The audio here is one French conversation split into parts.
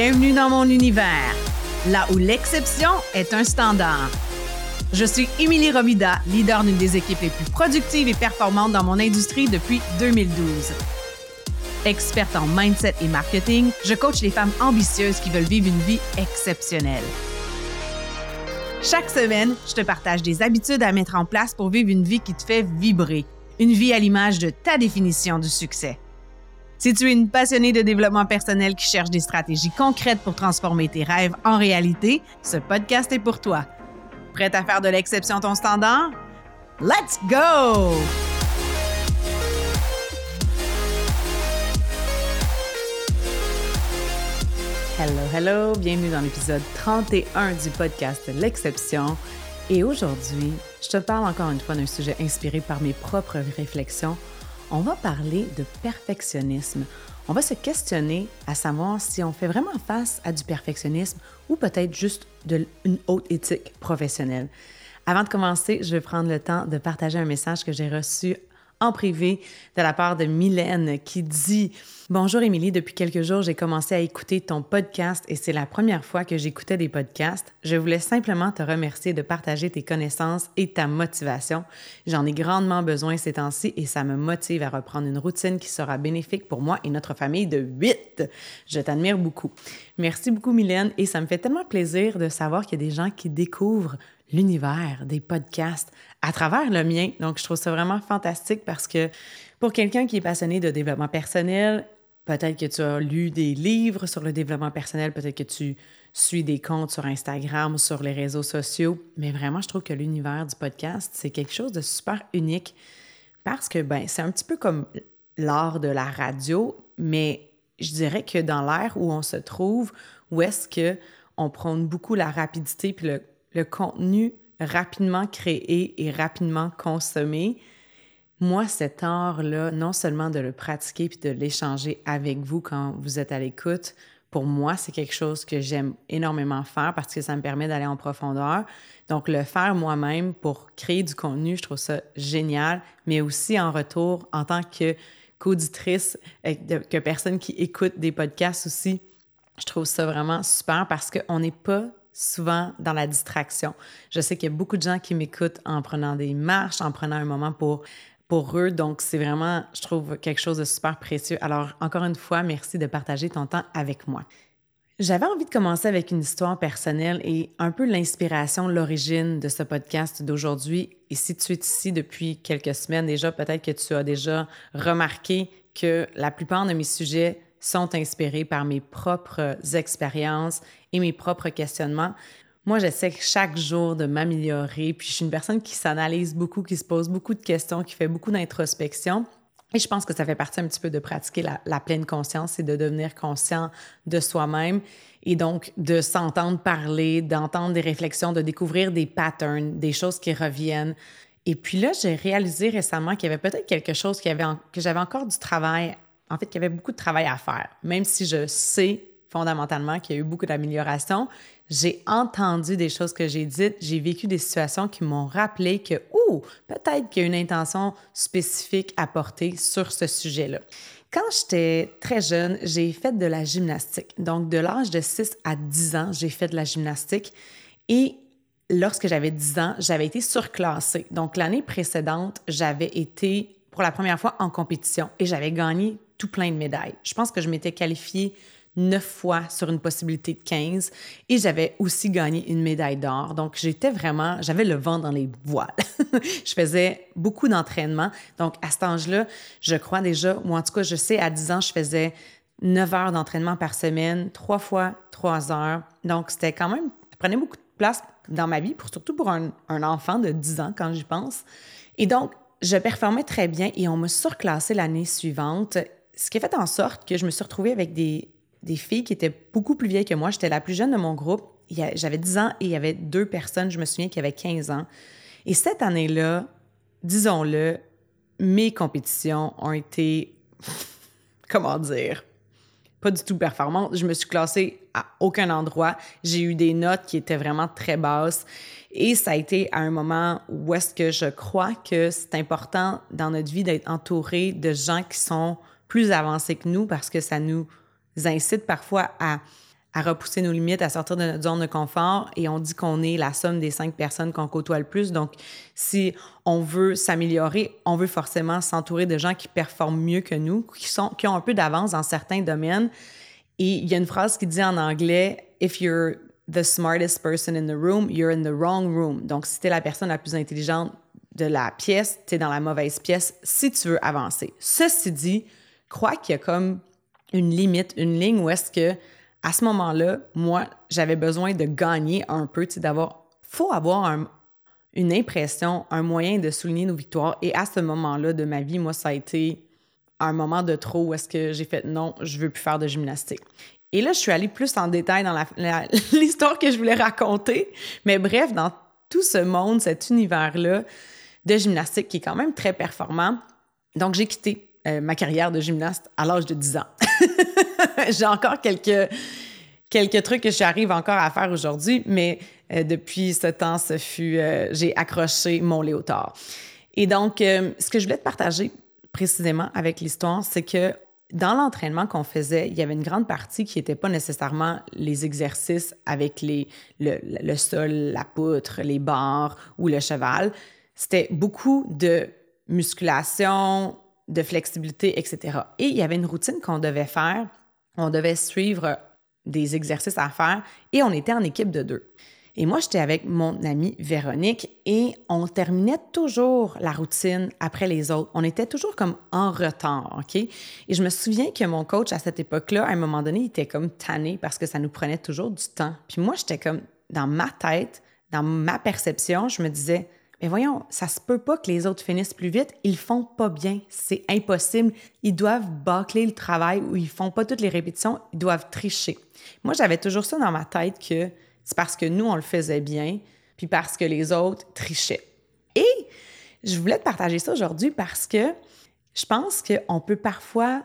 Bienvenue dans mon univers, là où l'exception est un standard. Je suis Émilie Romida, leader d'une des équipes les plus productives et performantes dans mon industrie depuis 2012. Experte en mindset et marketing, je coach les femmes ambitieuses qui veulent vivre une vie exceptionnelle. Chaque semaine, je te partage des habitudes à mettre en place pour vivre une vie qui te fait vibrer, une vie à l'image de ta définition du succès. Si tu es une passionnée de développement personnel qui cherche des stratégies concrètes pour transformer tes rêves en réalité, ce podcast est pour toi. Prête à faire de l'exception ton standard? Let's go! Hello, hello, bienvenue dans l'épisode 31 du podcast L'exception. Et aujourd'hui, je te parle encore une fois d'un sujet inspiré par mes propres réflexions on va parler de perfectionnisme. On va se questionner à savoir si on fait vraiment face à du perfectionnisme ou peut-être juste une haute éthique professionnelle. Avant de commencer, je vais prendre le temps de partager un message que j'ai reçu en privé de la part de Mylène qui dit Bonjour Émilie, depuis quelques jours, j'ai commencé à écouter ton podcast et c'est la première fois que j'écoutais des podcasts. Je voulais simplement te remercier de partager tes connaissances et ta motivation. J'en ai grandement besoin ces temps-ci et ça me motive à reprendre une routine qui sera bénéfique pour moi et notre famille de 8. Je t'admire beaucoup. Merci beaucoup Mylène et ça me fait tellement plaisir de savoir qu'il y a des gens qui découvrent l'univers des podcasts à travers le mien. Donc, je trouve ça vraiment fantastique parce que pour quelqu'un qui est passionné de développement personnel, peut-être que tu as lu des livres sur le développement personnel, peut-être que tu suis des comptes sur Instagram sur les réseaux sociaux, mais vraiment, je trouve que l'univers du podcast, c'est quelque chose de super unique parce que, ben, c'est un petit peu comme l'art de la radio, mais je dirais que dans l'ère où on se trouve, où est-ce que on prône beaucoup la rapidité puis le contenu rapidement créé et rapidement consommé, moi, cet art-là, non seulement de le pratiquer puis de l'échanger avec vous quand vous êtes à l'écoute, pour moi, c'est quelque chose que j'aime énormément faire parce que ça me permet d'aller en profondeur. Donc, le faire moi-même pour créer du contenu, je trouve ça génial, mais aussi en retour, en tant que qu'auditrice, euh, que personne qui écoute des podcasts aussi, je trouve ça vraiment super parce qu'on n'est pas souvent dans la distraction. Je sais qu'il y a beaucoup de gens qui m'écoutent en prenant des marches, en prenant un moment pour eux. Donc, c'est vraiment, je trouve, quelque chose de super précieux. Alors, encore une fois, merci de partager ton temps avec moi. J'avais envie de commencer avec une histoire personnelle et un peu l'inspiration, l'origine de ce podcast d'aujourd'hui. Et si tu es ici depuis quelques semaines déjà, peut-être que tu as déjà remarqué que la plupart de mes sujets sont inspirés par mes propres expériences et mes propres questionnements. Moi, j'essaie chaque jour de m'améliorer, puis je suis une personne qui s'analyse beaucoup, qui se pose beaucoup de questions, qui fait beaucoup d'introspection. Et je pense que ça fait partie un petit peu de pratiquer la, pleine conscience et de devenir conscient de soi-même et donc de s'entendre parler, d'entendre des réflexions, de découvrir des patterns, des choses qui reviennent. Et puis là, j'ai réalisé récemment qu'il y avait peut-être quelque chose qui avait que j'avais encore du travail en fait, qu'il y avait beaucoup de travail à faire. Même si je sais fondamentalement qu'il y a eu beaucoup d'améliorations, j'ai entendu des choses que j'ai dites, j'ai vécu des situations qui m'ont rappelé que, ouh, peut-être qu'il y a une intention spécifique à porter sur ce sujet-là. Quand j'étais très jeune, j'ai fait de la gymnastique. Donc, de l'âge de 6 à 10 ans, j'ai fait de la gymnastique. Et lorsque j'avais 10 ans, j'avais été surclassée. Donc, l'année précédente, j'avais été pour la première fois en compétition et j'avais gagné tout plein de médailles. Je pense que je m'étais qualifiée neuf fois sur une possibilité de 15 et j'avais aussi gagné une médaille d'or. Donc, j'étais vraiment, j'avais le vent dans les voiles. je faisais beaucoup d'entraînement. Donc, à cet âge-là, je crois déjà, ou en tout cas, je sais, à 10 ans, je faisais 9 heures d'entraînement par semaine, trois fois trois heures. Donc, c'était quand même, ça prenait beaucoup de place dans ma vie, pour, surtout pour un, un enfant de 10 ans quand j'y pense. Et donc, je performais très bien et on m'a surclassé l'année suivante ce qui a fait en sorte que je me suis retrouvée avec des, des filles qui étaient beaucoup plus vieilles que moi. J'étais la plus jeune de mon groupe. J'avais 10 ans et il y avait deux personnes, je me souviens, qui avaient 15 ans. Et cette année-là, disons-le, mes compétitions ont été, comment dire, pas du tout performantes. Je me suis classée à aucun endroit. J'ai eu des notes qui étaient vraiment très basses. Et ça a été à un moment où est-ce que je crois que c'est important dans notre vie d'être entouré de gens qui sont plus avancés que nous parce que ça nous incite parfois à, à repousser nos limites, à sortir de notre zone de confort. Et on dit qu'on est la somme des cinq personnes qu'on côtoie le plus. Donc, si on veut s'améliorer, on veut forcément s'entourer de gens qui performent mieux que nous, qui, sont, qui ont un peu d'avance dans certains domaines. Et il y a une phrase qui dit en anglais, If you're the smartest person in the room, you're in the wrong room. Donc, si tu es la personne la plus intelligente de la pièce, tu es dans la mauvaise pièce si tu veux avancer. Ceci dit, crois qu'il y a comme une limite, une ligne où est-ce que à ce moment-là, moi, j'avais besoin de gagner un peu, tu sais, d'avoir. faut avoir une impression, un moyen de souligner nos victoires. Et à ce moment-là de ma vie, moi, ça a été un moment de trop où est-ce que j'ai fait non, je veux plus faire de gymnastique. Et là, je suis allée plus en détail dans l'histoire que je voulais raconter. Mais bref, dans tout ce monde, cet univers-là de gymnastique qui est quand même très performant. Donc, j'ai quitté euh, ma carrière de gymnaste à l'âge de 10 ans. j'ai encore quelques, quelques trucs que j'arrive encore à faire aujourd'hui, mais euh, depuis ce temps, ce fut, euh, j'ai accroché mon léotard. Et donc, ce que je voulais te partager précisément avec l'histoire, c'est que dans l'entraînement qu'on faisait, il y avait une grande partie qui n'était pas nécessairement les exercices avec les, le, sol, la poutre, les barres ou le cheval. C'était beaucoup de musculation, de flexibilité, etc. Et il y avait une routine qu'on devait faire. On devait suivre des exercices à faire et on était en équipe de deux. Et moi, j'étais avec mon amie Véronique et on terminait toujours la routine après les autres. On était toujours comme en retard, OK? Et je me souviens que mon coach à cette époque-là, à un moment donné, il était comme tanné parce que ça nous prenait toujours du temps. Puis moi, j'étais comme dans ma tête, dans ma perception, je me disais, mais voyons, ça se peut pas que les autres finissent plus vite. Ils font pas bien. C'est impossible. Ils doivent bâcler le travail ou ils font pas toutes les répétitions. Ils doivent tricher. Moi, j'avais toujours ça dans ma tête que c'est parce que nous, on le faisait bien, puis parce que les autres trichaient. Et je voulais te partager ça aujourd'hui parce que je pense qu'on peut parfois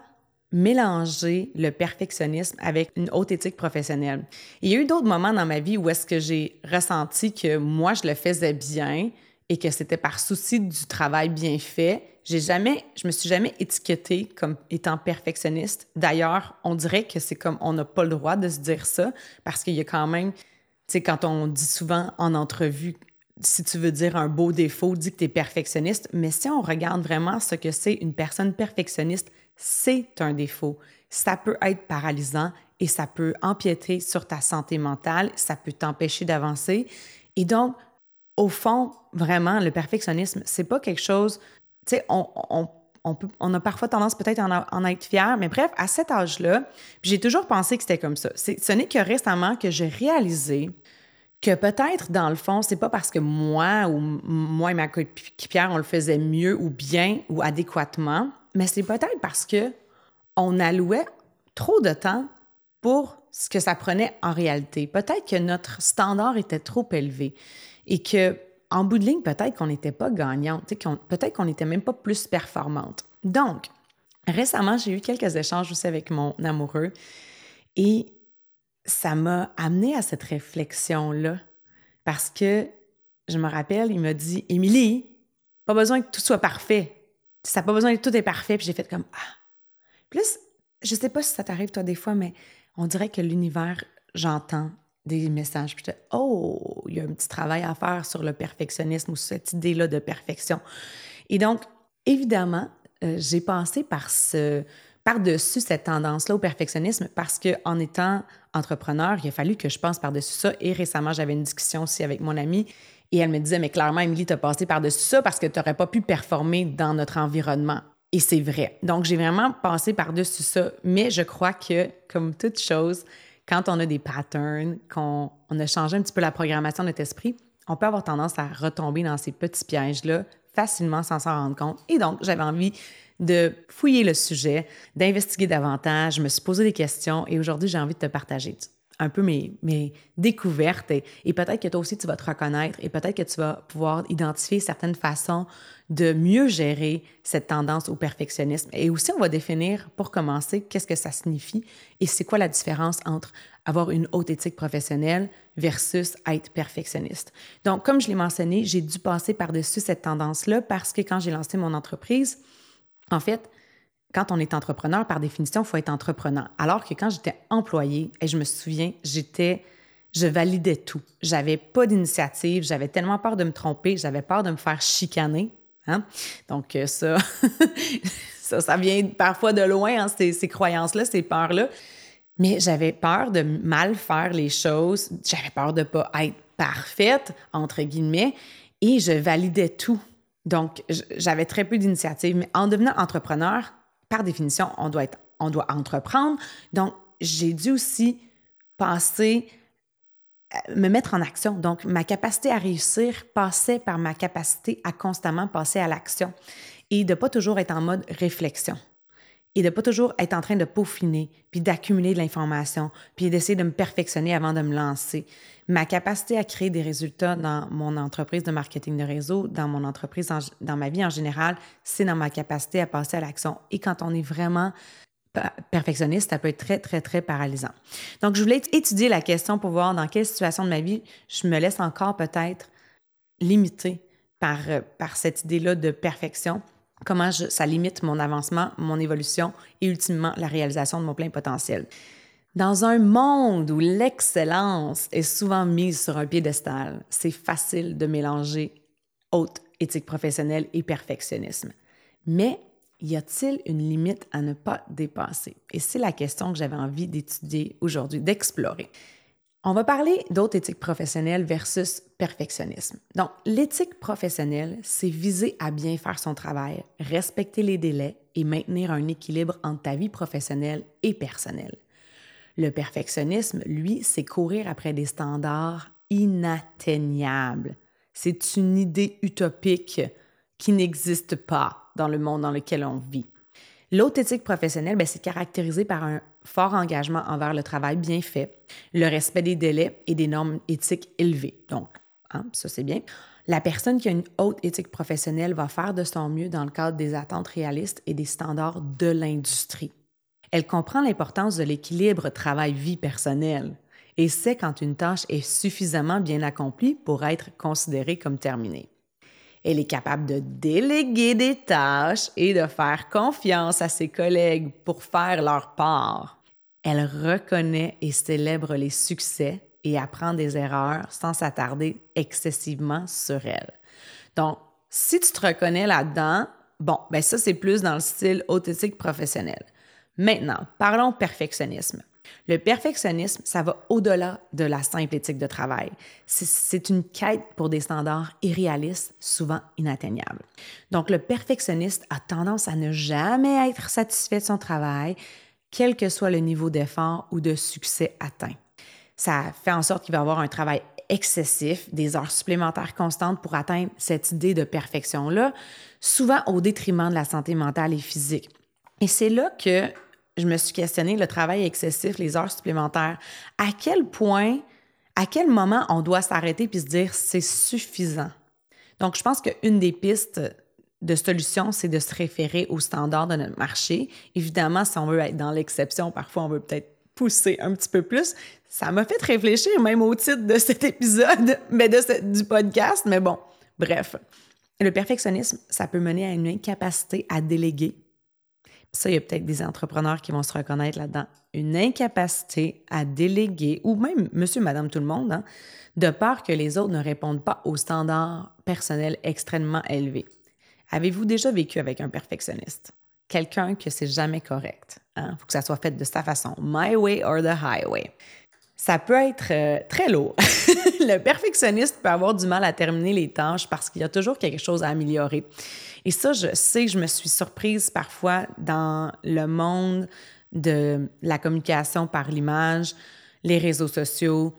mélanger le perfectionnisme avec une haute éthique professionnelle. il y a eu d'autres moments dans ma vie où est-ce que j'ai ressenti que moi, je le faisais bien et que c'était par souci du travail bien fait. J'ai jamais, je me suis jamais étiquetée comme étant perfectionniste. D'ailleurs, on dirait que c'est comme on n'a pas le droit de se dire ça parce qu'il y a quand même sais, quand on dit souvent en entrevue, si tu veux dire un beau défaut, dis que tu es perfectionniste, mais si on regarde vraiment ce que c'est une personne perfectionniste, c'est un défaut. Ça peut être paralysant et ça peut empiéter sur ta santé mentale, ça peut t'empêcher d'avancer. Et donc, au fond, vraiment, le perfectionnisme, c'est pas quelque chose, tu sais, on, a parfois tendance peut-être à en, être fier, mais bref, à cet âge-là, j'ai toujours pensé que c'était comme ça. Ce n'est que récemment que j'ai réalisé que peut-être, dans le fond, c'est pas parce que moi ou moi et ma coéquipière, on le faisait mieux ou bien ou adéquatement, mais c'est peut-être parce que on allouait trop de temps pour ce que ça prenait en réalité. Peut-être que notre standard était trop élevé et que en bout de ligne, peut-être qu'on n'était pas gagnante, peut-être qu'on n'était même pas plus performante. Donc, récemment, j'ai eu quelques échanges aussi avec mon amoureux et ça m'a amené à cette réflexion-là parce que je me rappelle, il m'a dit Émilie, pas besoin que tout soit parfait. Ça n'a pas besoin que tout est parfait. Puis j'ai fait comme Ah. Plus, je sais pas si ça t'arrive toi des fois, mais on dirait que l'univers, j'entends des messages. Puis oh, il y a un petit travail à faire sur le perfectionnisme ou cette idée-là de perfection. Et donc, évidemment, euh, j'ai passé par ce par-dessus cette tendance-là au perfectionnisme parce qu'en étant entrepreneur, il a fallu que je pense par-dessus ça. Et récemment, j'avais une discussion aussi avec mon amie et elle me disait, mais clairement, Émilie, tu as passé par-dessus ça parce que tu n'aurais pas pu performer dans notre environnement. Et c'est vrai. Donc, j'ai vraiment passé par-dessus ça. Mais je crois que, comme toute chose, quand on a des patterns, qu'on on a changé un petit peu la programmation de notre esprit, on peut avoir tendance à retomber dans ces petits pièges-là facilement sans s'en rendre compte. Et donc, j'avais envie de fouiller le sujet, d'investiguer davantage. Je me suis posé des questions et aujourd'hui, j'ai envie de te partager un peu mes, découvertes et, et peut-être que toi aussi, tu vas te reconnaître et peut-être que tu vas pouvoir identifier certaines façons de mieux gérer cette tendance au perfectionnisme. Et aussi, on va définir, pour commencer, qu'est-ce que ça signifie et c'est quoi la différence entre avoir une haute éthique professionnelle versus être perfectionniste. Donc, comme je l'ai mentionné, j'ai dû passer par-dessus cette tendance-là parce que quand j'ai lancé mon entreprise, en fait, quand on est entrepreneur, par définition, il faut être entrepreneur. Alors que quand j'étais employée, et je me souviens, j'étais, je validais tout. J'avais pas d'initiative, j'avais tellement peur de me tromper, j'avais peur de me faire chicaner. Hein? Donc euh, ça, ça, vient parfois de loin, hein, ces, ces croyances-là, ces peurs-là. Mais j'avais peur de mal faire les choses, j'avais peur de ne pas être parfaite, entre guillemets, et je validais tout. Donc, j'avais très peu d'initiative. Mais en devenant entrepreneur, par définition, on doit, être, on doit entreprendre. Donc, j'ai dû aussi passer, euh, me mettre en action. Donc, ma capacité à réussir passait par ma capacité à constamment passer à l'action et de pas toujours être en mode réflexion et de pas toujours être en train de peaufiner, puis d'accumuler de l'information, puis d'essayer de me perfectionner avant de me lancer. Ma capacité à créer des résultats dans mon entreprise de marketing de réseau, dans mon entreprise, dans ma vie en général, c'est dans ma capacité à passer à l'action. Et quand on est vraiment perfectionniste, ça peut être très, très, très paralysant. Donc, je voulais étudier la question pour voir dans quelle situation de ma vie je me laisse encore peut-être limiter par, euh, par cette idée-là de perfection comment ça limite mon avancement, mon évolution et ultimement la réalisation de mon plein potentiel. Dans un monde où l'excellence est souvent mise sur un piédestal, c'est facile de mélanger haute éthique professionnelle et perfectionnisme. Mais y a-t-il une limite à ne pas dépasser? Et c'est la question que j'avais envie d'étudier aujourd'hui, d'explorer. On va parler d'autres éthiques professionnelles versus perfectionnisme. Donc, l'éthique professionnelle, c'est viser à bien faire son travail, respecter les délais et maintenir un équilibre entre ta vie professionnelle et personnelle. Le perfectionnisme, lui, c'est courir après des standards inatteignables. C'est une idée utopique qui n'existe pas dans le monde dans lequel on vit. L'autre éthique professionnelle, ben, c'est caractérisé par un fort engagement envers le travail bien fait, le respect des délais et des normes éthiques élevées. Donc, hein, ça c'est bien. La personne qui a une haute éthique professionnelle va faire de son mieux dans le cadre des attentes réalistes et des standards de l'industrie. Elle comprend l'importance de l'équilibre travail-vie personnelle et sait quand une tâche est suffisamment bien accomplie pour être considérée comme terminée. Elle est capable de déléguer des tâches et de faire confiance à ses collègues pour faire leur part. Elle reconnaît et célèbre les succès et apprend des erreurs sans s'attarder excessivement sur elles. Donc, si tu te reconnais là-dedans, bon, ben ça, c'est plus dans le style haute éthique professionnelle. Maintenant, parlons perfectionnisme. Le perfectionnisme, ça va au-delà de la simple éthique de travail. C'est une quête pour des standards irréalistes, souvent inatteignables. Donc, le perfectionniste a tendance à ne jamais être satisfait de son travail, quel que soit le niveau d'effort ou de succès atteint. Ça fait en sorte qu'il va avoir un travail excessif, des heures supplémentaires constantes pour atteindre cette idée de perfection-là, souvent au détriment de la santé mentale et physique. Et c'est là que je me suis questionné le travail excessif, les heures supplémentaires. À quel point, à quel moment on doit s'arrêter puis se dire c'est suffisant? Donc, je pense qu'une des pistes de solution, c'est de se référer aux standards de notre marché. Évidemment, si on veut être dans l'exception, parfois on veut peut-être pousser un petit peu plus. Ça m'a fait réfléchir même au titre de cet épisode, mais de du podcast. Mais bon, bref. Le perfectionnisme, ça peut mener à une incapacité à déléguer ça, il y a peut-être des entrepreneurs qui vont se reconnaître là-dedans. Une incapacité à déléguer, ou même monsieur, madame, tout le monde, hein, de peur que les autres ne répondent pas aux standards personnels extrêmement élevés. Avez-vous déjà vécu avec un perfectionniste? Quelqu'un que c'est jamais correct. Il hein? faut que ça soit fait de sa façon. My way or the highway. Ça peut être euh, très lourd. le perfectionniste peut avoir du mal à terminer les tâches parce qu'il y a toujours quelque chose à améliorer. Et ça, je sais je me suis surprise parfois dans le monde de la communication par l'image, les réseaux sociaux,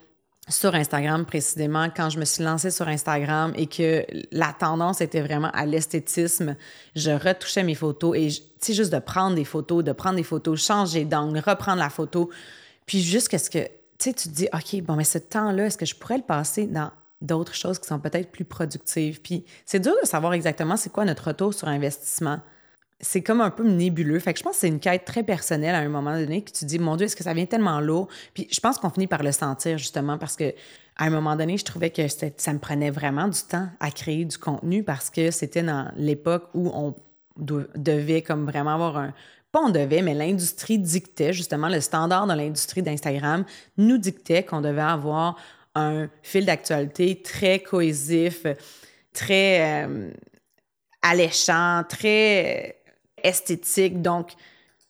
sur Instagram précisément, quand je me suis lancée sur Instagram et que la tendance était vraiment à l'esthétisme, je retouchais mes photos et, tu sais, juste de prendre des photos, de prendre des photos, changer d'angle, reprendre la photo, puis jusqu'à ce que, tu te dis, OK, bon, mais ce temps-là, est-ce que je pourrais le passer dans d'autres choses qui sont peut-être plus productives? Puis c'est dur de savoir exactement c'est quoi notre retour sur investissement. C'est comme un peu nébuleux. Fait que je pense que c'est une quête très personnelle à un moment donné que tu dis, mon Dieu, est-ce que ça vient tellement lourd? Puis je pense qu'on finit par le sentir justement parce que à un moment donné, je trouvais que ça me prenait vraiment du temps à créer du contenu parce que c'était dans l'époque où on devait comme vraiment avoir un pas on devait, mais l'industrie dictait, justement, le standard de l'industrie d'Instagram nous dictait qu'on devait avoir un fil d'actualité très cohésif, très euh, alléchant, très esthétique, donc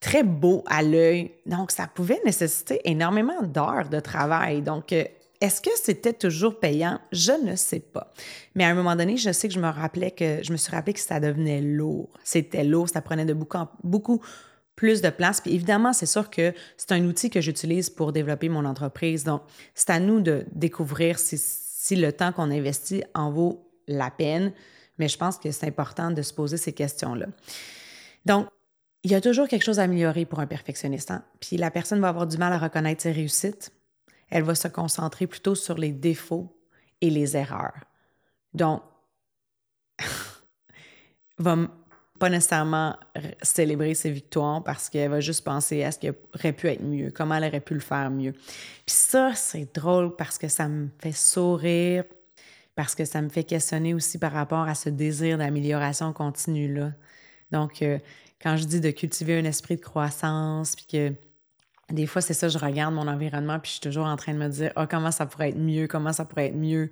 très beau à l'œil. Donc, ça pouvait nécessiter énormément d'heures de travail. Donc, euh, est-ce que c'était toujours payant? Je ne sais pas. Mais à un moment donné, je sais que je me rappelais que je me suis rappelé que ça devenait lourd. C'était lourd, ça prenait de beaucoup, beaucoup plus de place. Puis évidemment, c'est sûr que c'est un outil que j'utilise pour développer mon entreprise. Donc, c'est à nous de découvrir si, le temps qu'on investit en vaut la peine. Mais je pense que c'est important de se poser ces questions-là. Donc, il y a toujours quelque chose à améliorer pour un perfectionniste. Hein. Puis la personne va avoir du mal à reconnaître ses réussites. Elle va se concentrer plutôt sur les défauts et les erreurs. Donc, va pas nécessairement célébrer ses victoires parce qu'elle va juste penser à ce qui aurait pu être mieux, comment elle aurait pu le faire mieux. Puis ça, c'est drôle parce que ça me fait sourire, parce que ça me fait questionner aussi par rapport à ce désir d'amélioration continue-là. Donc, euh, quand je dis de cultiver un esprit de croissance, puis que des fois, c'est ça, je regarde mon environnement, puis je suis toujours en train de me dire, oh, comment ça pourrait être mieux, comment ça pourrait être mieux.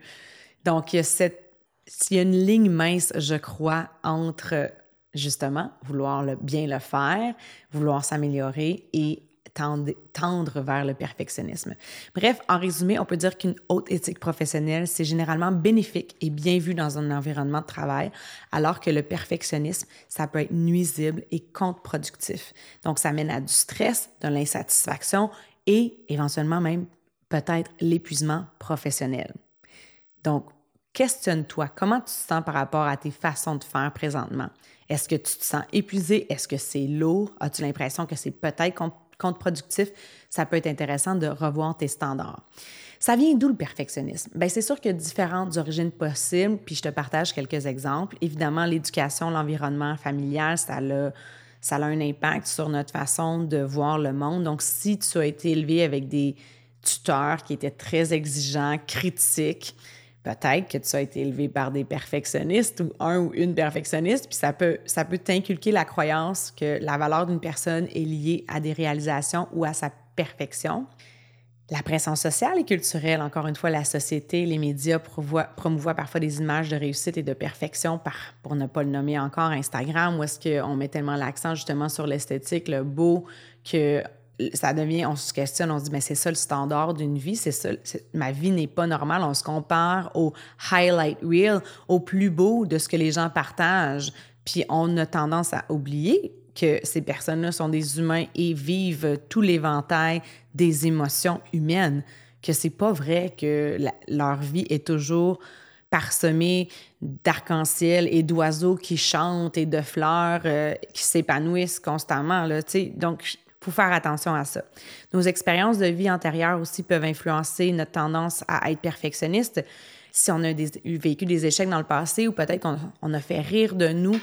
Donc, il y a cette s'il y a une ligne mince, je crois, entre justement vouloir bien le faire, vouloir s'améliorer et tendre, vers le perfectionnisme. Bref, en résumé, on peut dire qu'une haute éthique professionnelle, c'est généralement bénéfique et bien vu dans un environnement de travail, alors que le perfectionnisme, ça peut être nuisible et contre-productif. Donc, ça mène à du stress, de l'insatisfaction et éventuellement même peut-être l'épuisement professionnel. Donc, questionne-toi, comment tu te sens par rapport à tes façons de faire présentement? Est-ce que tu te sens épuisé? Est-ce que c'est lourd? As-tu l'impression que c'est peut-être contre-productif? Ça peut être intéressant de revoir tes standards. Ça vient d'où le perfectionnisme? Bien, c'est sûr qu'il y a différentes origines possibles, puis je te partage quelques exemples. Évidemment, l'éducation, l'environnement familial, ça a, ça a un impact sur notre façon de voir le monde. Donc, si tu as été élevé avec des tuteurs qui étaient très exigeants, critiques, peut-être que tu as été élevé par des perfectionnistes ou un ou une perfectionniste, puis ça peut, ça peut t'inculquer la croyance que la valeur d'une personne est liée à des réalisations ou à sa perfection. La pression sociale et culturelle, encore une fois, la société, les médias promouvoient, parfois des images de réussite et de perfection, pour ne pas le nommer encore Instagram, où est-ce qu'on met tellement l'accent justement sur l'esthétique, le beau, que ça devient, on se questionne, on se dit, mais c'est ça le standard d'une vie, c'est ça, ma vie n'est pas normale. On se compare au highlight reel, au plus beau de ce que les gens partagent. Puis on a tendance à oublier que ces personnes-là sont des humains et vivent tout l'éventail des émotions humaines, que c'est pas vrai que leur vie est toujours parsemée d'arc-en-ciel et d'oiseaux qui chantent et de fleurs euh, qui s'épanouissent constamment. Là, donc, faut faire attention à ça. Nos expériences de vie antérieures aussi peuvent influencer notre tendance à être perfectionniste. Si on a vécu des échecs dans le passé ou peut-être qu'on a fait rire de nous,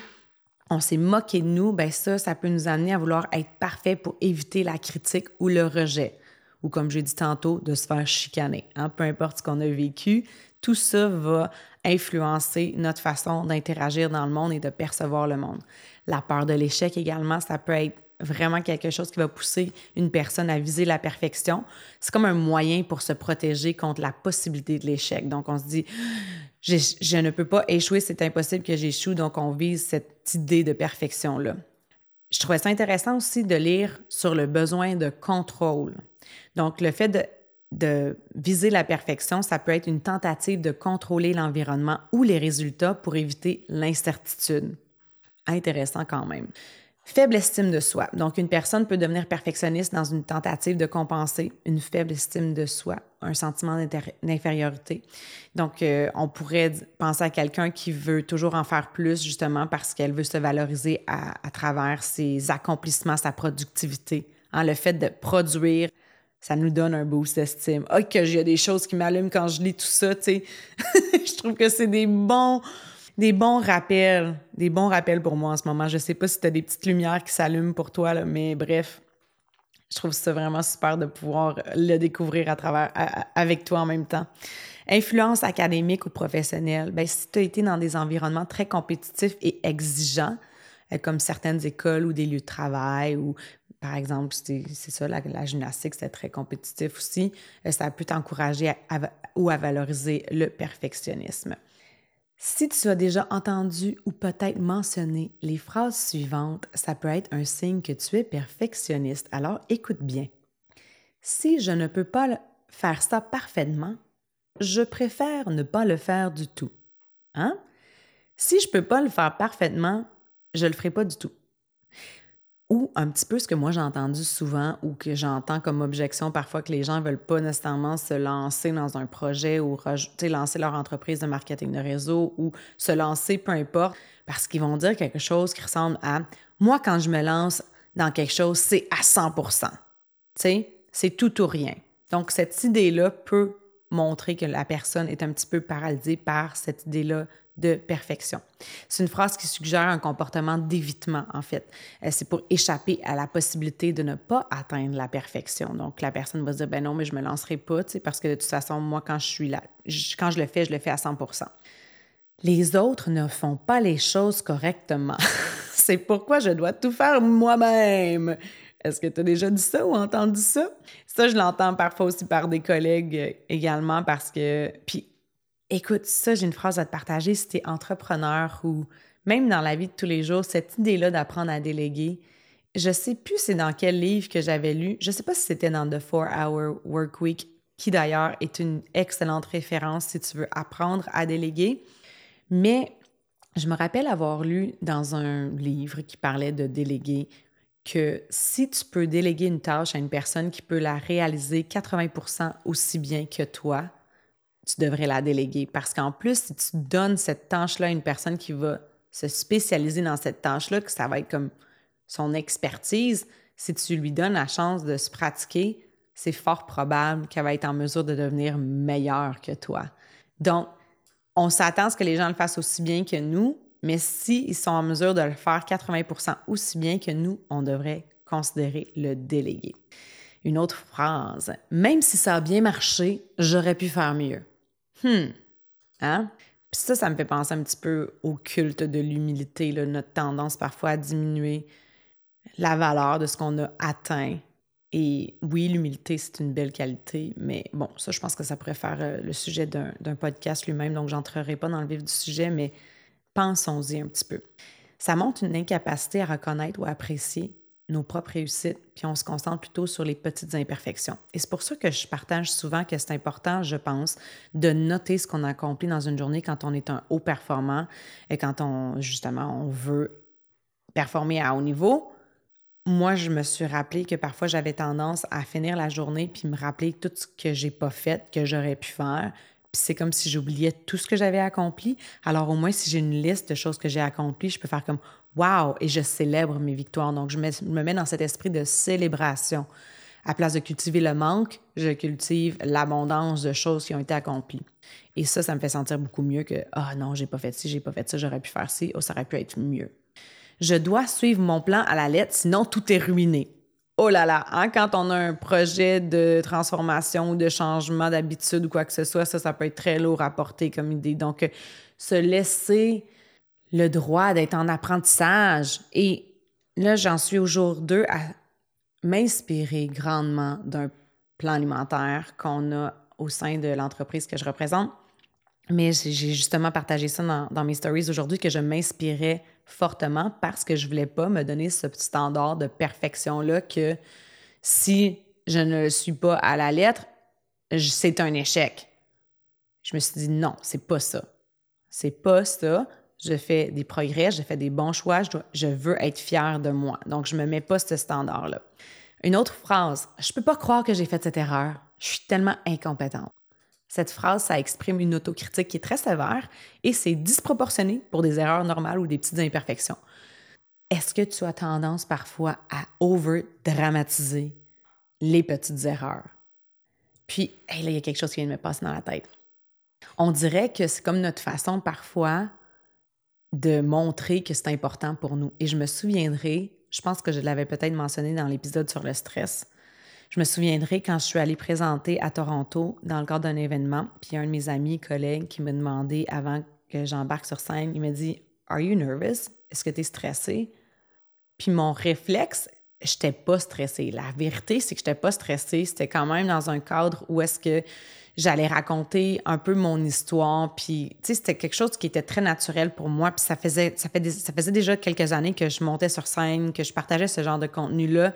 on s'est moqué de nous, ben ça, ça peut nous amener à vouloir être parfait pour éviter la critique ou le rejet. Ou comme j'ai dit tantôt, de se faire chicaner. Hein? Peu importe ce qu'on a vécu, tout ça va influencer notre façon d'interagir dans le monde et de percevoir le monde. La peur de l'échec également, ça peut être vraiment quelque chose qui va pousser une personne à viser la perfection. C'est comme un moyen pour se protéger contre la possibilité de l'échec. Donc, on se dit, je, ne peux pas échouer, c'est impossible que j'échoue, donc on vise cette idée de perfection-là. Je trouvais ça intéressant aussi de lire sur le besoin de contrôle. Donc, le fait de, de viser la perfection, ça peut être une tentative de contrôler l'environnement ou les résultats pour éviter l'incertitude. Intéressant quand même. Faible estime de soi. Donc, une personne peut devenir perfectionniste dans une tentative de compenser une faible estime de soi, un sentiment d'infériorité. Donc, euh, on pourrait penser à quelqu'un qui veut toujours en faire plus, justement parce qu'elle veut se valoriser à, travers ses accomplissements, sa productivité. Hein, le fait de produire, ça nous donne un boost d'estime. Ah, que j'ai des choses qui m'allument quand je lis tout ça, tu sais. je trouve que c'est des bons des bons rappels, des bons rappels pour moi en ce moment. Je sais pas si tu as des petites lumières qui s'allument pour toi, mais bref, je trouve ça vraiment super de pouvoir le découvrir à travers, avec toi en même temps. Influence académique ou professionnelle. Bien, si tu as été dans des environnements très compétitifs et exigeants, comme certaines écoles ou des lieux de travail ou par exemple, c'est ça, la, gymnastique, c'est très compétitif aussi. Ça peut t'encourager ou à valoriser le perfectionnisme. Si tu as déjà entendu ou peut-être mentionné les phrases suivantes, ça peut être un signe que tu es perfectionniste. Alors écoute bien. Si je ne peux pas faire ça parfaitement, je préfère ne pas le faire du tout. Hein? Si je ne peux pas le faire parfaitement, je ne le ferai pas du tout. Ou un petit peu ce que moi j'ai entendu souvent ou que j'entends comme objection parfois que les gens veulent pas nécessairement se lancer dans un projet ou lancer leur entreprise de marketing de réseau ou se lancer, peu importe, parce qu'ils vont dire quelque chose qui ressemble à moi quand je me lance dans quelque chose, c'est à 100 Tu sais, c'est tout ou rien. Donc cette idée-là peut montrer que la personne est un petit peu paralysée par cette idée-là de perfection. C'est une phrase qui suggère un comportement d'évitement, en fait. Euh, c'est pour échapper à la possibilité de ne pas atteindre la perfection. Donc, la personne va se dire, ben non, mais je me lancerai pas, parce que de toute façon, moi, quand je suis là, quand je le fais, je le fais à 100% Les autres ne font pas les choses correctement. C'est pourquoi je dois tout faire moi-même. Est-ce que tu as déjà dit ça ou entendu ça? Ça, je l'entends parfois aussi par des collègues euh, également parce que. Écoute, ça, j'ai une phrase à te partager si tu es entrepreneur ou même dans la vie de tous les jours, cette idée-là d'apprendre à déléguer. Je sais plus c'est dans quel livre que j'avais lu. Je sais pas si c'était dans The Four Hour Work Week, qui d'ailleurs est une excellente référence si tu veux apprendre à déléguer. Mais je me rappelle avoir lu dans un livre qui parlait de déléguer que si tu peux déléguer une tâche à une personne qui peut la réaliser 80% aussi bien que toi, tu devrais la déléguer. Parce qu'en plus, si tu donnes cette tâche-là à une personne qui va se spécialiser dans cette tâche-là, que ça va être comme son expertise, si tu lui donnes la chance de se pratiquer, c'est fort probable qu'elle va être en mesure de devenir meilleure que toi. Donc, on s'attend à ce que les gens le fassent aussi bien que nous, mais s'ils sont en mesure de le faire 80% aussi bien que nous, on devrait considérer le déléguer. Une autre phrase, même si ça a bien marché, j'aurais pu faire mieux. Hmm. Hein? Puis ça, ça me fait penser un petit peu au culte de l'humilité, notre tendance parfois à diminuer la valeur de ce qu'on a atteint. Et oui, l'humilité, c'est une belle qualité, mais bon, ça, je pense que ça pourrait faire euh, le sujet d'un podcast lui-même, donc j'entrerai pas dans le vif du sujet, mais pensons-y un petit peu. Ça montre une incapacité à reconnaître ou à apprécier nos propres réussites, puis on se concentre plutôt sur les petites imperfections. Et c'est pour ça que je partage souvent que c'est important, je pense, de noter ce qu'on a accompli dans une journée quand on est un haut performant et quand on, justement, on veut performer à haut niveau. Moi, je me suis rappelé que parfois j'avais tendance à finir la journée puis me rappeler tout ce que j'ai pas fait, que j'aurais pu faire, puis c'est comme si j'oubliais tout ce que j'avais accompli. Alors au moins, si j'ai une liste de choses que j'ai accomplies, je peux faire comme Wow! Et je célèbre mes victoires. Donc je me, mets dans cet esprit de célébration. À place de cultiver le manque, je cultive l'abondance de choses qui ont été accomplies. Et ça, ça me fait sentir beaucoup mieux que Ah non, j'ai pas fait ci, j'ai pas fait ça, j'aurais pu faire ci, oh, ça aurait pu être mieux. Je dois suivre mon plan à la lettre, sinon tout est ruiné oh là là, hein, quand on a un projet de transformation ou de changement d'habitude ou quoi que ce soit, ça, ça peut être très lourd à porter comme idée. Donc, euh, se laisser le droit d'être en apprentissage. Et là, j'en suis au jour 2 à m'inspirer grandement d'un plan alimentaire qu'on a au sein de l'entreprise que je représente. Mais j'ai justement partagé ça dans, dans mes stories aujourd'hui que je m'inspirais fortement parce que je voulais pas me donner ce petit standard de perfection-là que si je ne le suis pas à la lettre, c'est un échec. Je me suis dit non, c'est pas ça. C'est pas ça. Je fais des progrès, je fais des bons choix, je, je veux être fière de moi. Donc, je me mets pas ce standard-là. Une autre phrase, je peux pas croire que j'ai fait cette erreur. Je suis tellement incompétente. Cette phrase, ça exprime une autocritique qui est très sévère et c'est disproportionné pour des erreurs normales ou des petites imperfections. Est-ce que tu as tendance parfois à over-dramatiser les petites erreurs? Puis, là, il y a quelque chose qui vient de me passer dans la tête. On dirait que c'est comme notre façon parfois de montrer que c'est important pour nous. Et je me souviendrai, je pense que je l'avais peut-être mentionné dans l'épisode sur le stress, je me souviendrai quand je suis allée présenter à Toronto dans le cadre d'un événement, puis un de mes amis, collègues, qui me demandait avant que j'embarque sur scène, il m'a dit Are you nervous? Est-ce que tu es stressé? Puis mon réflexe, j'étais pas stressée. La vérité, c'est que j'étais pas stressée. C'était quand même dans un cadre où est-ce que j'allais raconter un peu mon histoire. Puis, tu sais, c'était quelque chose qui était très naturel pour moi. Puis ça faisait, ça, fait ça faisait déjà quelques années que je montais sur scène, que je partageais ce genre de contenu-là.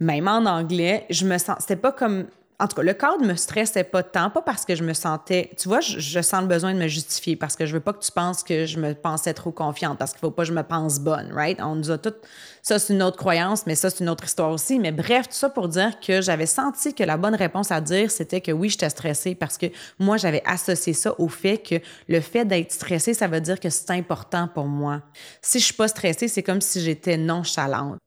Même en anglais, je me sens... C'était pas comme en tout cas, le cadre me stressait pas tant, pas parce que je me sentais. Tu vois, je, sens le besoin de me justifier parce que je veux pas que tu penses que je me pensais trop confiante parce qu'il faut pas que je me pense bonne, right? On nous a tout. Ça, c'est une autre croyance, mais ça, c'est une autre histoire aussi. Mais bref, tout ça pour dire que j'avais senti que la bonne réponse à dire, c'était que oui, j'étais stressée parce que moi, j'avais associé ça au fait que le fait d'être stressée, ça veut dire que c'est important pour moi. Si je suis pas stressée, c'est comme si j'étais nonchalante,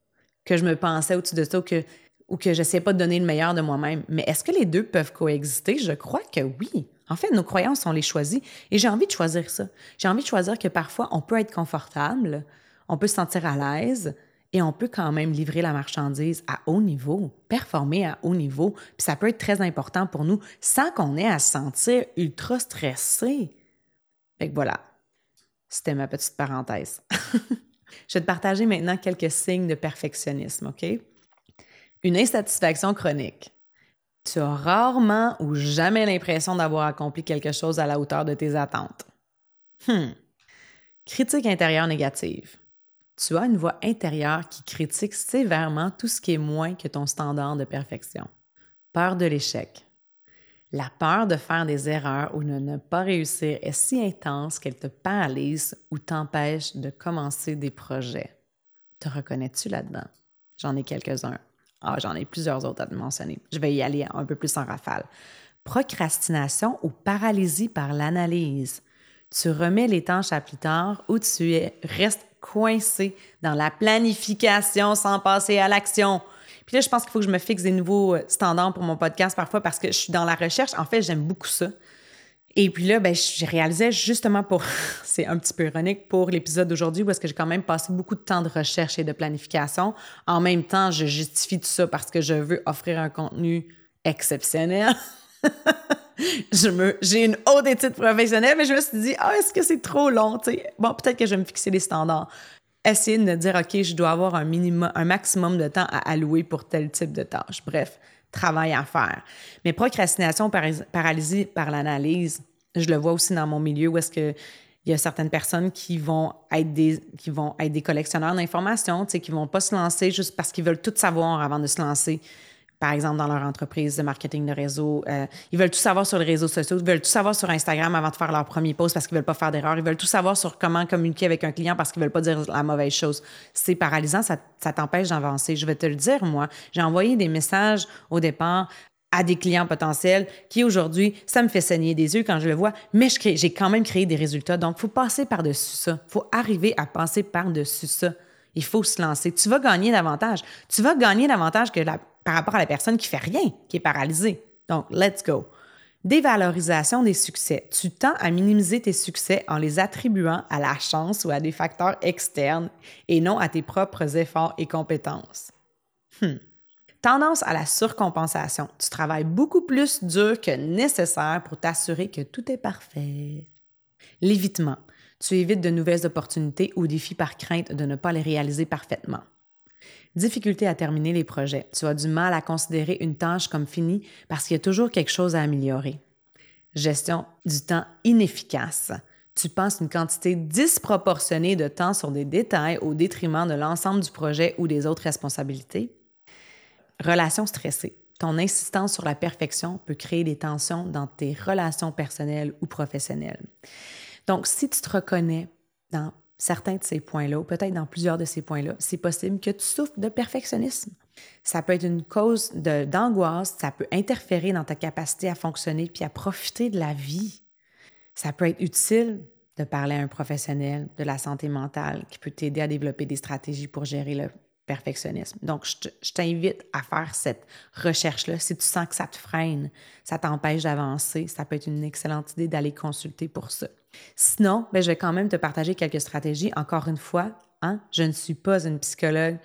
que je me pensais au-dessus de ça, que ou que je sais pas de donner le meilleur de moi-même. Mais est-ce que les deux peuvent coexister? Je crois que oui. En fait, nos croyances, on les choisit. Et j'ai envie de choisir ça. J'ai envie de choisir que parfois, on peut être confortable, on peut se sentir à l'aise et on peut quand même livrer la marchandise à haut niveau, performer à haut niveau. Puis ça peut être très important pour nous sans qu'on ait à se sentir ultra stressé. Fait que voilà, c'était ma petite parenthèse. je vais te partager maintenant quelques signes de perfectionnisme, OK? Une insatisfaction chronique. Tu as rarement ou jamais l'impression d'avoir accompli quelque chose à la hauteur de tes attentes. Hmm. Critique intérieure négative. Tu as une voix intérieure qui critique sévèrement tout ce qui est moins que ton standard de perfection. Peur de l'échec. La peur de faire des erreurs ou de ne pas réussir est si intense qu'elle te paralyse ou t'empêche de commencer des projets. Te reconnais-tu là-dedans? J'en ai quelques-uns. Ah, j'en ai plusieurs autres à te mentionner. Je vais y aller un peu plus en rafale. Procrastination ou paralysie par l'analyse. Tu remets les tâches à plus tard ou tu restes coincé dans la planification sans passer à l'action. Puis là, je pense qu'il faut que je me fixe des nouveaux standards pour mon podcast parfois parce que je suis dans la recherche. En fait, j'aime beaucoup ça. Et puis là, ben, je réalisais justement pour, c'est un petit peu ironique pour l'épisode d'aujourd'hui est-ce que j'ai quand même passé beaucoup de temps de recherche et de planification. En même temps, je justifie tout ça parce que je veux offrir un contenu exceptionnel. je me, j'ai une haute étude professionnelle, mais je me suis dit, ah, est-ce que c'est trop long? Bon, peut-être que je vais me fixer des standards. Essayer de me dire, OK, je dois avoir un minimum, un maximum de temps à allouer pour tel type de tâche. Bref, travail à faire. Mais procrastination, paralysie par l'analyse, je le vois aussi dans mon milieu où est-ce que il y a certaines personnes qui vont être des, qui vont être des collectionneurs d'informations, qui ne vont pas se lancer juste parce qu'ils veulent tout savoir avant de se lancer par exemple, dans leur entreprise de marketing de réseau. Euh, ils veulent tout savoir sur les réseaux sociaux, ils veulent tout savoir sur Instagram avant de faire leur premier post parce qu'ils veulent pas faire d'erreur. Ils veulent tout savoir sur comment communiquer avec un client parce qu'ils veulent pas dire la mauvaise chose. C'est paralysant, ça, ça t'empêche d'avancer. Je vais te le dire, moi. J'ai envoyé des messages au départ à des clients potentiels qui aujourd'hui, ça me fait saigner des yeux quand je le vois, mais j'ai quand même créé des résultats. Donc, il faut passer par-dessus ça. Il faut arriver à passer par-dessus ça. Il faut se lancer. Tu vas gagner davantage. Tu vas gagner davantage que la, par rapport à la personne qui fait rien, qui est paralysée. Donc, let's go. Dévalorisation des succès. Tu tends à minimiser tes succès en les attribuant à la chance ou à des facteurs externes et non à tes propres efforts et compétences. Hmm. Tendance à la surcompensation. Tu travailles beaucoup plus dur que nécessaire pour t'assurer que tout est parfait. L'évitement. Tu évites de nouvelles opportunités ou défis par crainte de ne pas les réaliser parfaitement. Difficulté à terminer les projets. Tu as du mal à considérer une tâche comme finie parce qu'il y a toujours quelque chose à améliorer. Gestion du temps inefficace. Tu passes une quantité disproportionnée de temps sur des détails au détriment de l'ensemble du projet ou des autres responsabilités. Relation stressée. Ton insistance sur la perfection peut créer des tensions dans tes relations personnelles ou professionnelles. Donc, si tu te reconnais dans certains de ces points-là, ou peut-être dans plusieurs de ces points-là, c'est possible que tu souffres de perfectionnisme. Ça peut être une cause d'angoisse, ça peut interférer dans ta capacité à fonctionner puis à profiter de la vie. Ça peut être utile de parler à un professionnel de la santé mentale qui peut t'aider à développer des stratégies pour gérer le perfectionnisme. Donc, je t'invite à faire cette recherche-là. Si tu sens que ça te freine, ça t'empêche d'avancer, ça peut être une excellente idée d'aller consulter pour ça. Sinon, ben, je vais quand même te partager quelques stratégies. Encore une fois, hein, je ne suis pas une psychologue.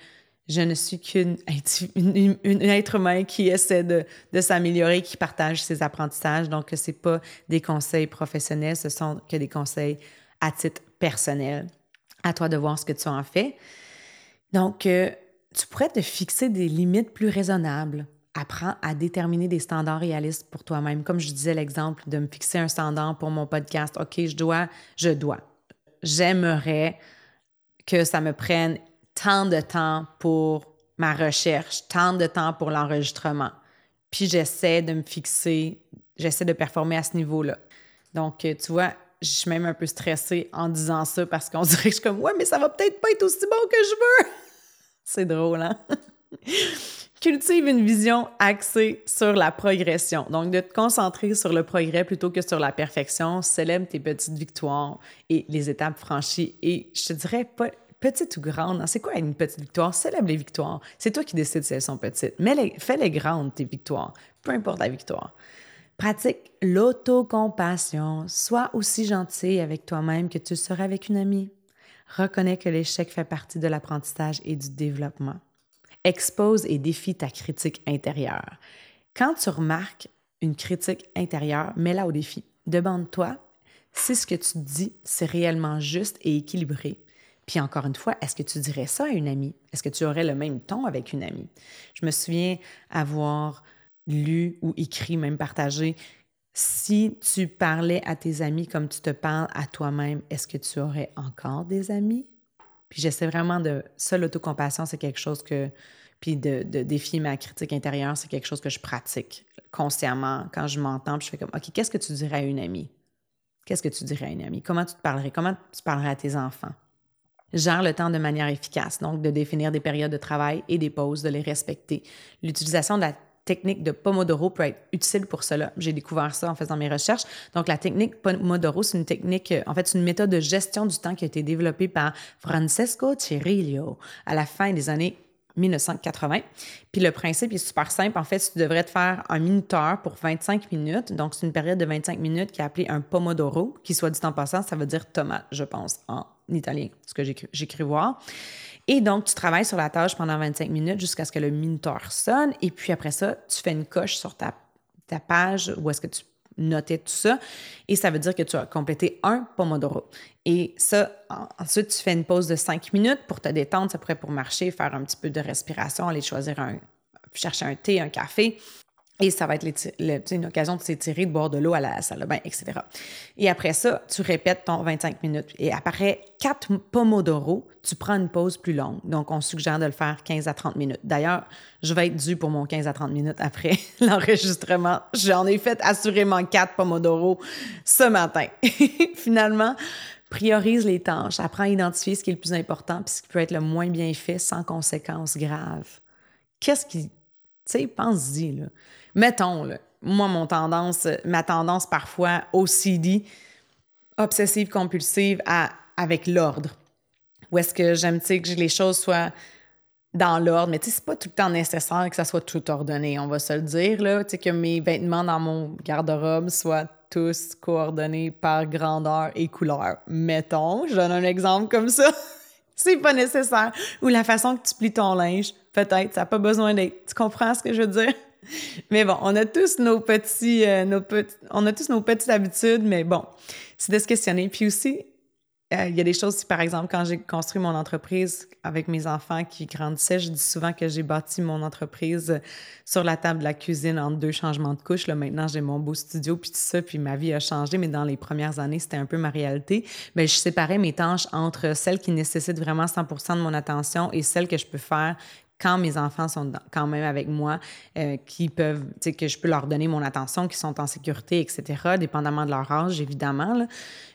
Je ne suis qu'une être humain qui essaie de, s'améliorer, qui partage ses apprentissages. Donc, ce n'est pas des conseils professionnels, ce sont que des conseils à titre personnel. À toi de voir ce que tu en fais. Donc, euh, tu pourrais te fixer des limites plus raisonnables. Apprends à déterminer des standards réalistes pour toi-même. Comme je disais l'exemple de me fixer un standard pour mon podcast. OK, je dois, je dois. J'aimerais que ça me prenne tant de temps pour ma recherche, tant de temps pour l'enregistrement. Puis j'essaie de me fixer, j'essaie de performer à ce niveau-là. Donc, euh, tu vois, je suis même un peu stressée en disant ça parce qu'on dirait que je suis comme, ouais, mais ça va peut-être pas être aussi bon que je veux. C'est drôle, hein? Cultive une vision axée sur la progression. Donc, de te concentrer sur le progrès plutôt que sur la perfection. Célèbre tes petites victoires et les étapes franchies. Et je te dirais petite ou grande. Hein, c'est quoi une petite victoire? Célèbre les victoires. C'est toi qui décides si elles sont petites. Mais fais-les grandes, tes victoires. Peu importe la victoire. Pratique l'autocompassion. Sois aussi gentil avec toi-même que tu seras avec une amie. Reconnais que l'échec fait partie de l'apprentissage et du développement. Expose et défie ta critique intérieure. Quand tu remarques une critique intérieure, mets-la au défi. Demande-toi si ce que tu dis, c'est réellement juste et équilibré. Puis encore une fois, est-ce que tu dirais ça à une amie? Est-ce que tu aurais le même ton avec une amie? Je me souviens avoir lu ou écrit, même partagé, si tu parlais à tes amis comme tu te parles à toi-même, est-ce que tu aurais encore des amis? Puis j'essaie vraiment de... Ça, l'autocompassion, c'est quelque chose que... Puis de, défier ma critique intérieure, c'est quelque chose que je pratique consciemment. Quand je m'entends, puis je fais comme, OK, qu'est-ce que tu dirais à une amie? Qu'est-ce que tu dirais à une amie? Comment tu te parlerais? Comment tu parlerais à tes enfants? Gère le temps de manière efficace, donc de définir des périodes de travail et des pauses, de les respecter. L'utilisation de la technique de Pomodoro peut être utile pour cela. J'ai découvert ça en faisant mes recherches. Donc, la technique Pomodoro, c'est une technique, en fait, c'est une méthode de gestion du temps qui a été développée par Francesco Cirillo à la fin des années 1980. Puis le principe est super simple. En fait, tu devrais te faire un minuteur pour 25 minutes. Donc, c'est une période de 25 minutes qui est appelée un pomodoro, qui, soit dit en passant, ça veut dire tomate, je pense, en italien, ce que j'ai voir. Et donc, tu travailles sur la tâche pendant 25 minutes jusqu'à ce que le minuteur sonne. Et puis après ça, tu fais une coche sur ta, ta page où est-ce que tu notais tout ça. Et ça veut dire que tu as complété un Pomodoro. Et ça, ensuite, tu fais une pause de 5 minutes pour te détendre. Ça pourrait pour marcher, faire un petit peu de respiration, aller choisir un, chercher un thé, un café. Et ça va être une occasion de s'étirer, de boire de l'eau à la salle de bain, etc. Et après ça, tu répètes ton 25 minutes. Et après quatre pomodoro, tu prends une pause plus longue. Donc, on suggère de le faire 15 à 30 minutes. D'ailleurs, je vais être dû pour mon 15 à 30 minutes après l'enregistrement. J'en ai fait assurément quatre pomodoro ce matin. Finalement, priorise les tâches. Apprends à identifier ce qui est le plus important puis ce qui peut être le moins bien fait sans conséquences graves. Qu'est-ce qui... Tu sais, pense-y, là mettons, moi, mon tendance, ma tendance parfois OCD, obsessive compulsive, à, avec l'ordre. Ou est-ce que j'aime que les choses soient dans l'ordre, mais tu sais, c'est pas tout le temps nécessaire que ça soit tout ordonné, on va se le dire, là, tu sais, que mes vêtements dans mon garde-robe soient tous coordonnés par grandeur et couleur. Mettons, je donne un exemple comme ça. c'est pas nécessaire. Ou la façon que tu plies ton linge, peut-être, ça n'a pas besoin d'être. Tu comprends ce que je veux dire? Mais bon, on a tous nos petits, euh, on a tous nos petites habitudes, mais bon, c'est de se questionner. Puis aussi, euh, il y a des choses, par exemple, quand j'ai construit mon entreprise avec mes enfants qui grandissaient, je dis souvent que j'ai bâti mon entreprise sur la table de la cuisine en deux changements de couches. Là, maintenant, j'ai mon beau studio, puis tout ça, puis ma vie a changé, mais dans les premières années, c'était un peu ma réalité. Mais je séparais mes tâches entre celles qui nécessitent vraiment 100% de mon attention et celles que je peux faire quand mes enfants sont quand même avec moi, euh, qui peuvent, que je peux leur donner mon attention, qui sont en sécurité, etc., dépendamment de leur âge, évidemment.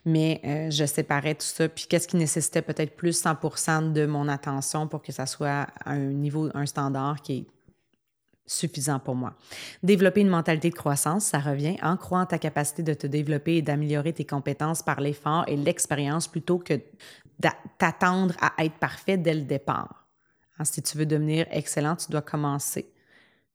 Mais euh, je séparais tout ça. Puis qu'est-ce qui nécessitait peut-être plus 100% de mon attention pour que ça soit un niveau, un standard qui est suffisant pour moi. Développer une mentalité de croissance, ça revient en croyant ta capacité de te développer et d'améliorer tes compétences par l'effort et l'expérience plutôt que d'attendre à être parfait dès le départ. Hein, si tu veux devenir excellent, tu dois commencer.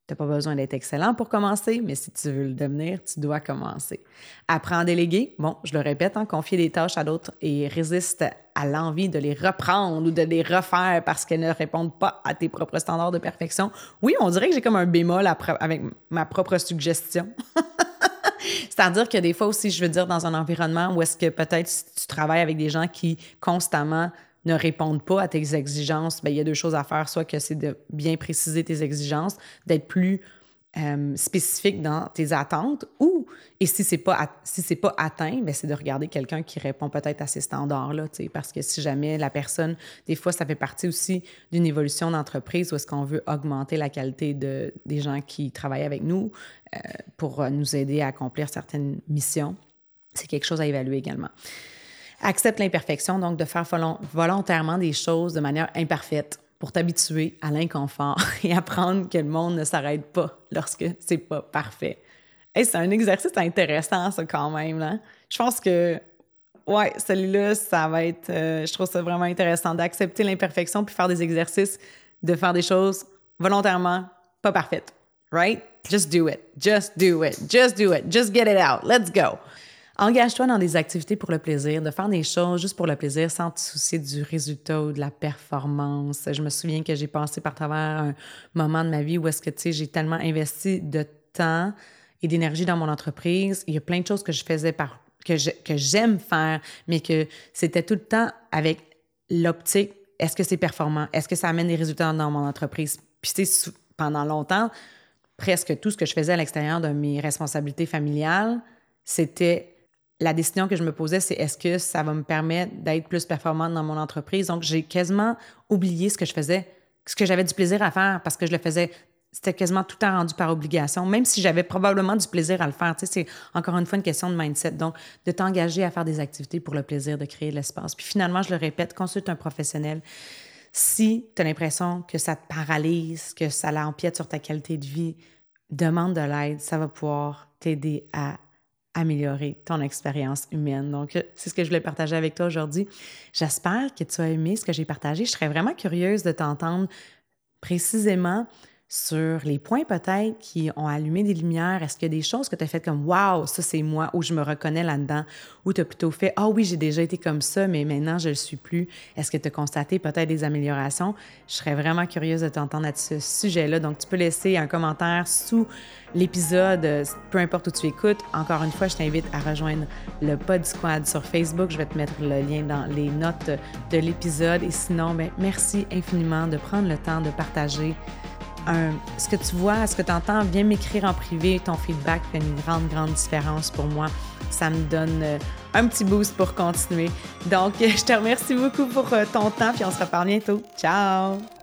Tu n'as pas besoin d'être excellent pour commencer, mais si tu veux le devenir, tu dois commencer. Apprends à déléguer. Bon, je le répète, hein, confier des tâches à d'autres et résiste à l'envie de les reprendre ou de les refaire parce qu'elles ne répondent pas à tes propres standards de perfection. Oui, on dirait que j'ai comme un bémol avec ma propre suggestion. C'est-à-dire que des fois aussi, je veux dire, dans un environnement où est-ce que peut-être tu travailles avec des gens qui constamment ne répondent pas à tes exigences, bien, il y a deux choses à faire. Soit que c'est de bien préciser tes exigences, d'être plus euh, spécifique dans tes attentes ou, et si c'est pas, si pas atteint, ben, c'est de regarder quelqu'un qui répond peut-être à ces standards-là, parce que si jamais la personne, des fois, ça fait partie aussi d'une évolution d'entreprise où est-ce qu'on veut augmenter la qualité de, des gens qui travaillent avec nous euh, pour nous aider à accomplir certaines missions. C'est quelque chose à évaluer également. Accepte l'imperfection, donc de faire volontairement des choses de manière imparfaite pour t'habituer à l'inconfort et apprendre que le monde ne s'arrête pas lorsque c'est pas parfait. et c'est un exercice intéressant, ça, quand même. Là. Je pense que, ouais, celui-là, ça va être. Euh, je trouve ça vraiment intéressant d'accepter l'imperfection puis faire des exercices, de faire des choses volontairement pas parfaites. Right? Just do it. Just do it. Just do it. Just get it out. Let's go. Engage-toi dans des activités pour le plaisir, de faire des choses juste pour le plaisir sans te soucier du résultat ou de la performance. Je me souviens que j'ai passé par travers un moment de ma vie où est-ce que, tu sais, j'ai tellement investi de temps et d'énergie dans mon entreprise. Il y a plein de choses que je faisais par que j'aime faire, mais que c'était tout le temps avec l'optique est-ce que c'est performant? Est-ce que ça amène des résultats dans mon entreprise? Puis, tu sais, pendant longtemps, presque tout ce que je faisais à l'extérieur de mes responsabilités familiales, c'était la décision que je me posais, c'est est-ce que ça va me permettre d'être plus performante dans mon entreprise? Donc, j'ai quasiment oublié ce que je faisais, ce que j'avais du plaisir à faire parce que je le faisais. C'était quasiment tout à rendu par obligation, même si j'avais probablement du plaisir à le faire. Tu c'est encore une fois une question de mindset. Donc, de t'engager à faire des activités pour le plaisir de créer l'espace. Puis finalement, je le répète, consulte un professionnel. Si tu as l'impression que ça te paralyse, que ça l'empiète sur ta qualité de vie, demande de l'aide. Ça va pouvoir t'aider à améliorer ton expérience humaine. Donc, c'est ce que je voulais partager avec toi aujourd'hui. J'espère que tu as aimé ce que j'ai partagé. Je serais vraiment curieuse de t'entendre précisément sur les points peut-être qui ont allumé des lumières. Est-ce qu'il y a des choses que tu as faites comme Waouh, ça c'est moi, ou je me reconnais là-dedans, ou tu as plutôt fait Ah oui, j'ai déjà été comme ça, mais maintenant je ne le suis plus. Est-ce que tu as constaté peut-être des améliorations? Je serais vraiment curieuse de t'entendre à ce sujet-là. Donc, tu peux laisser un commentaire sous l'épisode, peu importe où tu écoutes. Encore une fois, je t'invite à rejoindre le Pod Squad sur Facebook. Je vais te mettre le lien dans les notes de l'épisode. Et sinon, ben, merci infiniment de prendre le temps de partager ce que tu vois, ce que tu entends, viens m'écrire en privé. Ton feedback fait une grande, grande différence pour moi. Ça me donne euh, un petit boost pour continuer. Donc, je te remercie beaucoup pour euh, ton temps, puis on se reparle bientôt. Ciao!